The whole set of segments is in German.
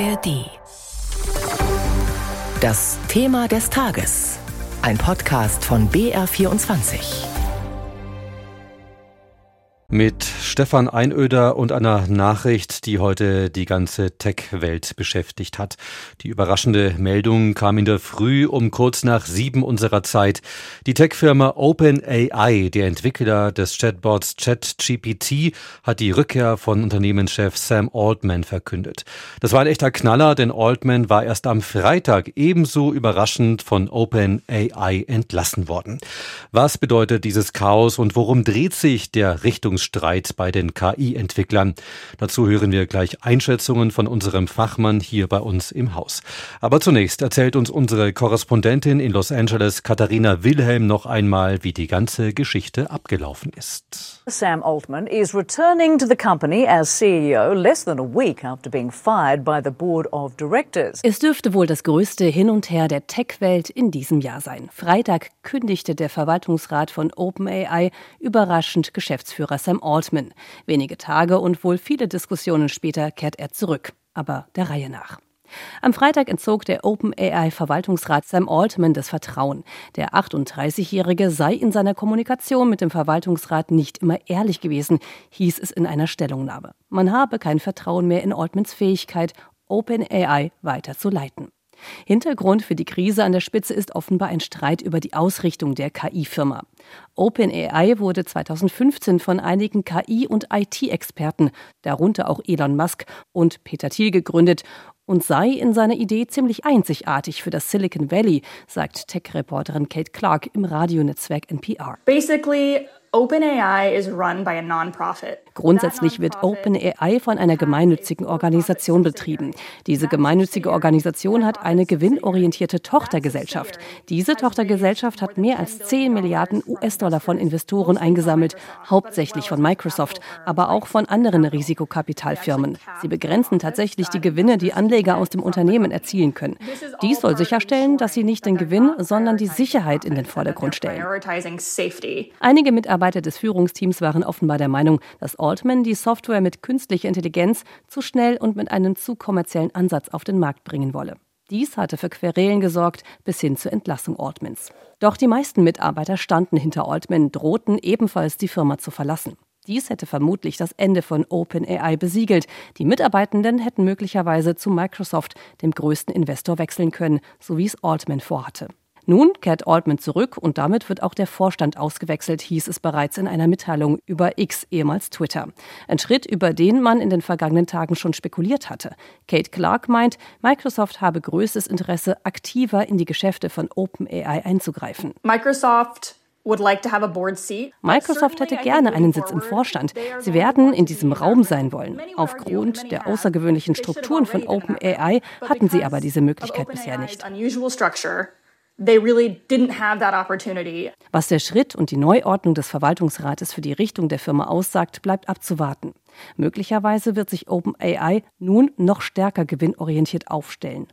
ARD. Das Thema des Tages. Ein Podcast von BR24 mit Stefan Einöder und einer Nachricht, die heute die ganze Tech-Welt beschäftigt hat. Die überraschende Meldung kam in der Früh um kurz nach sieben unserer Zeit. Die Tech-Firma OpenAI, der Entwickler des Chatbots ChatGPT, hat die Rückkehr von Unternehmenschef Sam Altman verkündet. Das war ein echter Knaller, denn Altman war erst am Freitag ebenso überraschend von OpenAI entlassen worden. Was bedeutet dieses Chaos und worum dreht sich der Richtungsstreit Streit bei den KI-Entwicklern. Dazu hören wir gleich Einschätzungen von unserem Fachmann hier bei uns im Haus. Aber zunächst erzählt uns unsere Korrespondentin in Los Angeles, Katharina Wilhelm, noch einmal, wie die ganze Geschichte abgelaufen ist. Sam Altman is returning to the company as CEO less than a week after being fired by the board of directors. Es dürfte wohl das größte Hin und Her der Tech-Welt in diesem Jahr sein. Freitag kündigte der Verwaltungsrat von OpenAI überraschend Geschäftsführer Sam Altman. Wenige Tage und wohl viele Diskussionen später kehrt er zurück. Aber der Reihe nach. Am Freitag entzog der OpenAI-Verwaltungsrat Sam Altman das Vertrauen. Der 38-Jährige sei in seiner Kommunikation mit dem Verwaltungsrat nicht immer ehrlich gewesen, hieß es in einer Stellungnahme. Man habe kein Vertrauen mehr in Altmans Fähigkeit, OpenAI weiter zu leiten. Hintergrund für die Krise an der Spitze ist offenbar ein Streit über die Ausrichtung der KI-Firma. OpenAI wurde 2015 von einigen KI- und IT-Experten, darunter auch Elon Musk und Peter Thiel, gegründet und sei in seiner Idee ziemlich einzigartig für das Silicon Valley, sagt Tech-Reporterin Kate Clark im Radionetzwerk NPR. Basically, OpenAI is run by a non-profit. Grundsätzlich wird OpenAI von einer gemeinnützigen Organisation betrieben. Diese gemeinnützige Organisation hat eine gewinnorientierte Tochtergesellschaft. Diese Tochtergesellschaft hat mehr als 10 Milliarden US-Dollar von Investoren eingesammelt, hauptsächlich von Microsoft, aber auch von anderen Risikokapitalfirmen. Sie begrenzen tatsächlich die Gewinne, die Anleger aus dem Unternehmen erzielen können. Dies soll sicherstellen, dass sie nicht den Gewinn, sondern die Sicherheit in den Vordergrund stellen. Einige Mitarbeiter des Führungsteams waren offenbar der Meinung, dass Altman die Software mit künstlicher Intelligenz zu schnell und mit einem zu kommerziellen Ansatz auf den Markt bringen wolle. Dies hatte für Querelen gesorgt, bis hin zur Entlassung Altmans. Doch die meisten Mitarbeiter standen hinter Altman, drohten ebenfalls die Firma zu verlassen. Dies hätte vermutlich das Ende von OpenAI besiegelt. Die Mitarbeitenden hätten möglicherweise zu Microsoft, dem größten Investor, wechseln können, so wie es Altman vorhatte. Nun kehrt Altman zurück und damit wird auch der Vorstand ausgewechselt, hieß es bereits in einer Mitteilung über X, ehemals Twitter. Ein Schritt, über den man in den vergangenen Tagen schon spekuliert hatte. Kate Clark meint, Microsoft habe größtes Interesse, aktiver in die Geschäfte von OpenAI einzugreifen. Microsoft Microsoft hätte gerne einen Sitz im Vorstand. Sie werden in diesem Raum sein wollen. Aufgrund der außergewöhnlichen Strukturen von OpenAI hatten sie aber diese Möglichkeit bisher nicht. Was der Schritt und die Neuordnung des Verwaltungsrates für die Richtung der Firma aussagt, bleibt abzuwarten. Möglicherweise wird sich OpenAI nun noch stärker gewinnorientiert aufstellen.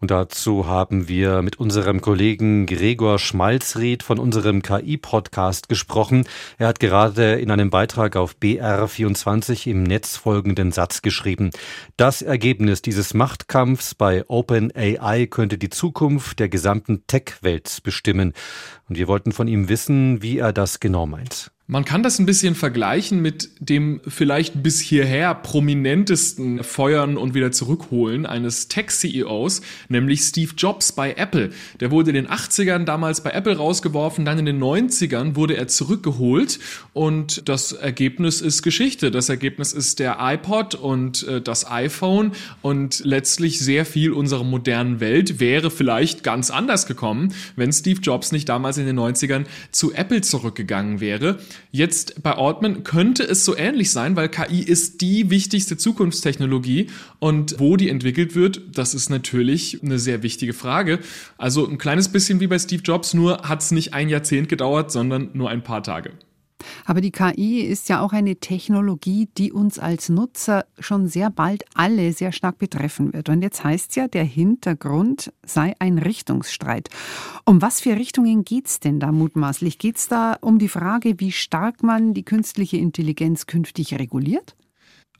Und dazu haben wir mit unserem Kollegen Gregor Schmalzried von unserem KI-Podcast gesprochen. Er hat gerade in einem Beitrag auf BR24 im Netz folgenden Satz geschrieben. Das Ergebnis dieses Machtkampfs bei OpenAI könnte die Zukunft der gesamten Tech-Welt bestimmen. Und wir wollten von ihm wissen, wie er das genau meint. Man kann das ein bisschen vergleichen mit dem vielleicht bis hierher prominentesten Feuern und wieder zurückholen eines Tech-CEOs, nämlich Steve Jobs bei Apple. Der wurde in den 80ern damals bei Apple rausgeworfen, dann in den 90ern wurde er zurückgeholt und das Ergebnis ist Geschichte. Das Ergebnis ist der iPod und äh, das iPhone und letztlich sehr viel unserer modernen Welt wäre vielleicht ganz anders gekommen, wenn Steve Jobs nicht damals in den 90ern zu Apple zurückgegangen wäre. Jetzt bei Altman könnte es so ähnlich sein, weil KI ist die wichtigste Zukunftstechnologie und wo die entwickelt wird, das ist natürlich eine sehr wichtige Frage. Also ein kleines bisschen wie bei Steve Jobs, nur hat es nicht ein Jahrzehnt gedauert, sondern nur ein paar Tage. Aber die KI ist ja auch eine Technologie, die uns als Nutzer schon sehr bald alle sehr stark betreffen wird. Und jetzt heißt ja, der Hintergrund sei ein Richtungsstreit. Um was für Richtungen geht es denn da mutmaßlich? Geht es da um die Frage, wie stark man die künstliche Intelligenz künftig reguliert?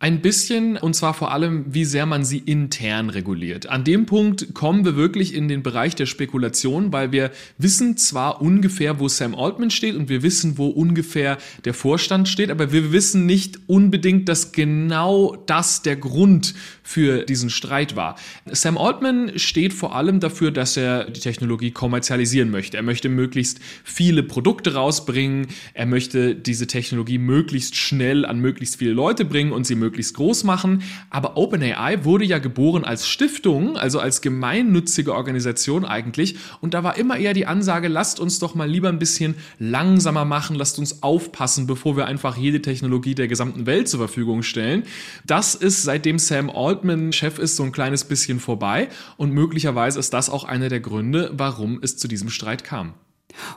Ein bisschen, und zwar vor allem, wie sehr man sie intern reguliert. An dem Punkt kommen wir wirklich in den Bereich der Spekulation, weil wir wissen zwar ungefähr, wo Sam Altman steht und wir wissen, wo ungefähr der Vorstand steht, aber wir wissen nicht unbedingt, dass genau das der Grund für diesen Streit war. Sam Altman steht vor allem dafür, dass er die Technologie kommerzialisieren möchte. Er möchte möglichst viele Produkte rausbringen, er möchte diese Technologie möglichst schnell an möglichst viele Leute bringen und sie möglichst möglichst groß machen. Aber OpenAI wurde ja geboren als Stiftung, also als gemeinnützige Organisation eigentlich. Und da war immer eher die Ansage, lasst uns doch mal lieber ein bisschen langsamer machen, lasst uns aufpassen, bevor wir einfach jede Technologie der gesamten Welt zur Verfügung stellen. Das ist, seitdem Sam Altman Chef ist, so ein kleines bisschen vorbei. Und möglicherweise ist das auch einer der Gründe, warum es zu diesem Streit kam.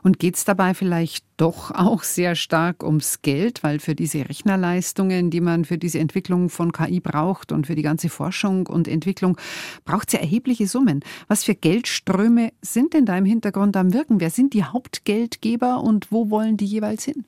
Und geht es dabei vielleicht doch auch sehr stark ums Geld, weil für diese Rechnerleistungen, die man für diese Entwicklung von KI braucht und für die ganze Forschung und Entwicklung, braucht es ja erhebliche Summen. Was für Geldströme sind denn da im Hintergrund am Wirken? Wer sind die Hauptgeldgeber und wo wollen die jeweils hin?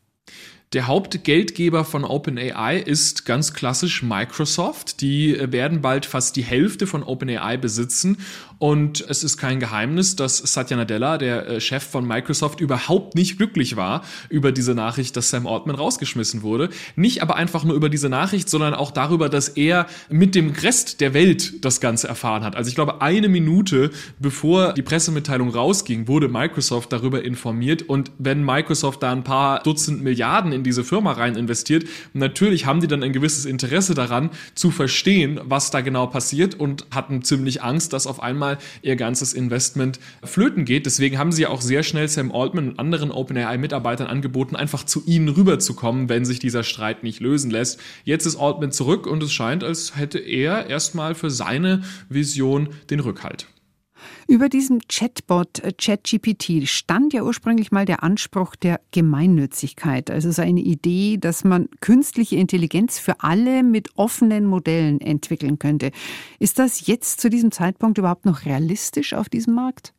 Der Hauptgeldgeber von OpenAI ist ganz klassisch Microsoft. Die äh, werden bald fast die Hälfte von OpenAI besitzen. Und es ist kein Geheimnis, dass Satya Nadella, der äh, Chef von Microsoft, überhaupt nicht glücklich war über diese Nachricht, dass Sam Altman rausgeschmissen wurde. Nicht aber einfach nur über diese Nachricht, sondern auch darüber, dass er mit dem Rest der Welt das Ganze erfahren hat. Also ich glaube, eine Minute bevor die Pressemitteilung rausging, wurde Microsoft darüber informiert. Und wenn Microsoft da ein paar Dutzend Milliarden in diese Firma rein investiert. Natürlich haben die dann ein gewisses Interesse daran, zu verstehen, was da genau passiert und hatten ziemlich Angst, dass auf einmal ihr ganzes Investment flöten geht. Deswegen haben sie ja auch sehr schnell Sam Altman und anderen OpenAI-Mitarbeitern angeboten, einfach zu ihnen rüberzukommen, wenn sich dieser Streit nicht lösen lässt. Jetzt ist Altman zurück und es scheint, als hätte er erstmal für seine Vision den Rückhalt. Über diesem Chatbot äh, ChatGPT stand ja ursprünglich mal der Anspruch der Gemeinnützigkeit, also so eine Idee, dass man künstliche Intelligenz für alle mit offenen Modellen entwickeln könnte. Ist das jetzt zu diesem Zeitpunkt überhaupt noch realistisch auf diesem Markt?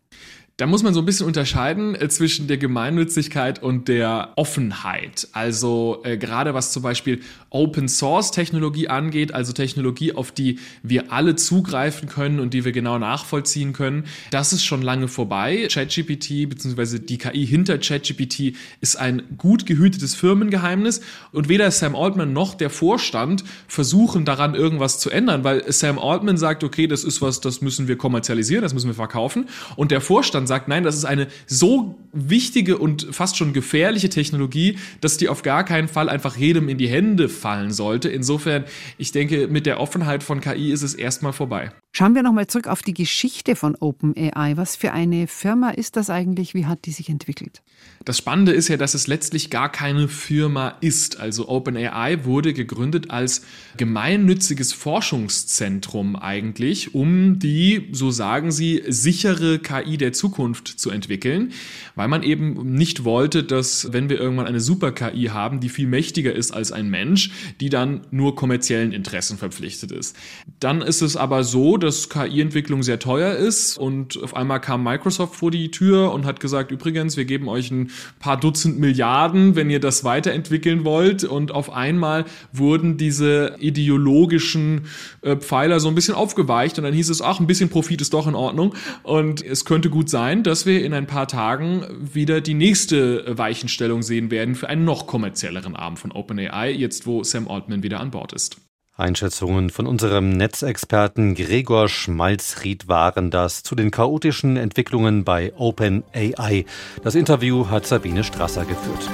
Da muss man so ein bisschen unterscheiden äh, zwischen der Gemeinnützigkeit und der Offenheit. Also äh, gerade was zum Beispiel Open Source Technologie angeht, also Technologie, auf die wir alle zugreifen können und die wir genau nachvollziehen können, das ist schon lange vorbei. ChatGPT bzw. die KI hinter ChatGPT ist ein gut gehütetes Firmengeheimnis und weder Sam Altman noch der Vorstand versuchen daran irgendwas zu ändern, weil Sam Altman sagt, okay, das ist was, das müssen wir kommerzialisieren, das müssen wir verkaufen und der Vorstand dann sagt, nein, das ist eine so wichtige und fast schon gefährliche Technologie, dass die auf gar keinen Fall einfach jedem in die Hände fallen sollte. Insofern, ich denke, mit der Offenheit von KI ist es erstmal vorbei. Schauen wir nochmal zurück auf die Geschichte von OpenAI. Was für eine Firma ist das eigentlich? Wie hat die sich entwickelt? Das Spannende ist ja, dass es letztlich gar keine Firma ist. Also OpenAI wurde gegründet als gemeinnütziges Forschungszentrum eigentlich, um die, so sagen sie, sichere KI der Zukunft zu entwickeln, weil man eben nicht wollte, dass wenn wir irgendwann eine Super-KI haben, die viel mächtiger ist als ein Mensch, die dann nur kommerziellen Interessen verpflichtet ist. Dann ist es aber so, dass KI-Entwicklung sehr teuer ist. Und auf einmal kam Microsoft vor die Tür und hat gesagt, übrigens, wir geben euch ein paar Dutzend Milliarden, wenn ihr das weiterentwickeln wollt. Und auf einmal wurden diese ideologischen äh, Pfeiler so ein bisschen aufgeweicht. Und dann hieß es, ach, ein bisschen Profit ist doch in Ordnung. Und es könnte gut sein, dass wir in ein paar Tagen wieder die nächste Weichenstellung sehen werden für einen noch kommerzielleren Arm von OpenAI, jetzt wo Sam Altman wieder an Bord ist. Einschätzungen von unserem Netzexperten Gregor Schmalzried waren das zu den chaotischen Entwicklungen bei OpenAI. Das Interview hat Sabine Strasser geführt.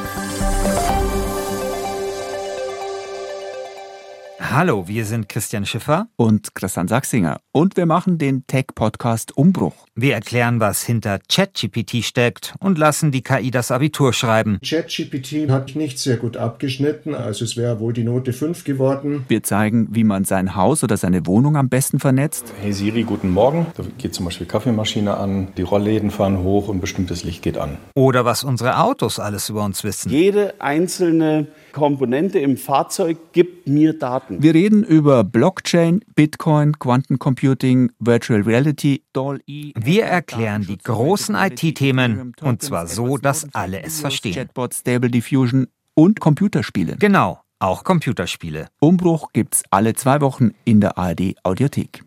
Hallo, wir sind Christian Schiffer und Christian Sachsinger und wir machen den Tech-Podcast Umbruch. Wir erklären, was hinter ChatGPT steckt und lassen die KI das Abitur schreiben. ChatGPT hat nicht sehr gut abgeschnitten, also es wäre wohl die Note 5 geworden. Wir zeigen, wie man sein Haus oder seine Wohnung am besten vernetzt. Hey Siri, guten Morgen. Da geht zum Beispiel Kaffeemaschine an, die Rollläden fahren hoch und bestimmtes Licht geht an. Oder was unsere Autos alles über uns wissen. Jede einzelne Komponente im Fahrzeug gibt mir Daten. Wir reden über Blockchain, Bitcoin, Quantencomputing, Virtual Reality, DALL-E. Wir erklären die großen IT-Themen und zwar so, dass alle es verstehen. Chatbot, Stable Diffusion und Computerspiele. Genau. auch Computerspiele. Umbruch gibt's alle zwei Wochen in der ARD Audiothek.